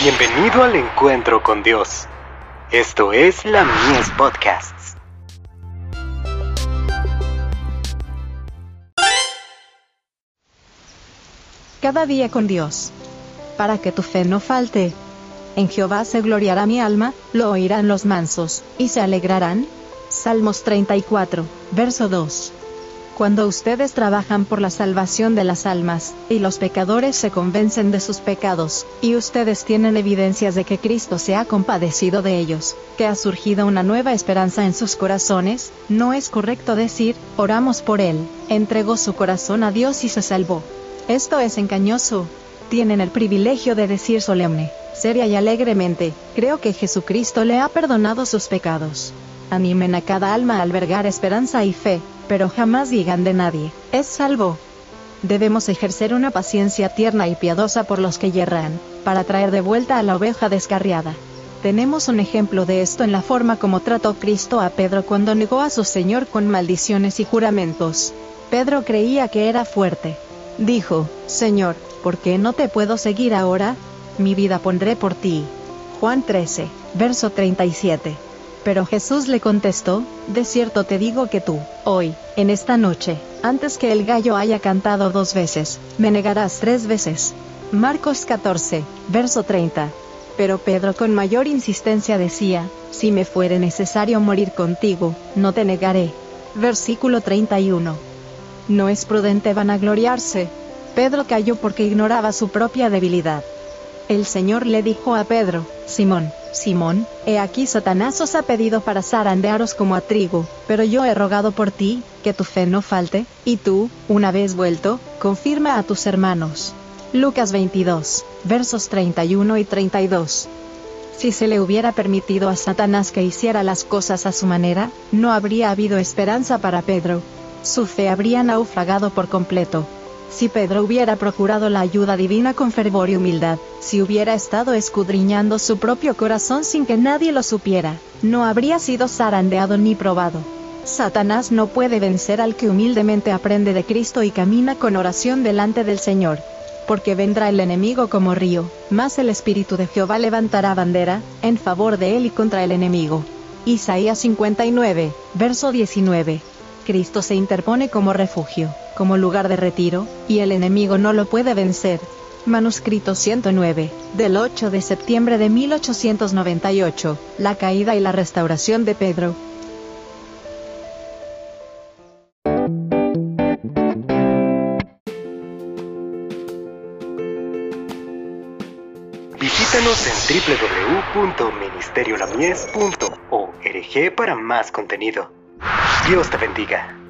Bienvenido al encuentro con Dios. Esto es la Mies Podcasts. Cada día con Dios. Para que tu fe no falte. En Jehová se gloriará mi alma, lo oirán los mansos, y se alegrarán. Salmos 34, verso 2 cuando ustedes trabajan por la salvación de las almas, y los pecadores se convencen de sus pecados, y ustedes tienen evidencias de que Cristo se ha compadecido de ellos, que ha surgido una nueva esperanza en sus corazones, no es correcto decir, oramos por él, entregó su corazón a Dios y se salvó. Esto es engañoso. Tienen el privilegio de decir solemne, seria y alegremente, creo que Jesucristo le ha perdonado sus pecados. Animen a cada alma a albergar esperanza y fe, pero jamás digan de nadie, es salvo. Debemos ejercer una paciencia tierna y piadosa por los que yerran, para traer de vuelta a la oveja descarriada. Tenemos un ejemplo de esto en la forma como trató Cristo a Pedro cuando negó a su Señor con maldiciones y juramentos. Pedro creía que era fuerte. Dijo, Señor, ¿por qué no te puedo seguir ahora? Mi vida pondré por ti. Juan 13, verso 37. Pero Jesús le contestó, De cierto te digo que tú, hoy, en esta noche, antes que el gallo haya cantado dos veces, me negarás tres veces. Marcos 14, verso 30. Pero Pedro con mayor insistencia decía, Si me fuere necesario morir contigo, no te negaré. Versículo 31. No es prudente vanagloriarse. Pedro cayó porque ignoraba su propia debilidad. El Señor le dijo a Pedro, Simón, Simón, he aquí Satanás os ha pedido para zarandearos como a trigo, pero yo he rogado por ti, que tu fe no falte, y tú, una vez vuelto, confirma a tus hermanos. Lucas 22, versos 31 y 32. Si se le hubiera permitido a Satanás que hiciera las cosas a su manera, no habría habido esperanza para Pedro. Su fe habría naufragado por completo. Si Pedro hubiera procurado la ayuda divina con fervor y humildad, si hubiera estado escudriñando su propio corazón sin que nadie lo supiera, no habría sido zarandeado ni probado. Satanás no puede vencer al que humildemente aprende de Cristo y camina con oración delante del Señor. Porque vendrá el enemigo como río, mas el Espíritu de Jehová levantará bandera, en favor de él y contra el enemigo. Isaías 59, verso 19. Cristo se interpone como refugio, como lugar de retiro, y el enemigo no lo puede vencer. Manuscrito 109, del 8 de septiembre de 1898, La caída y la restauración de Pedro. Visítanos en www.ministeriolamies.org para más contenido. Dios te bendiga.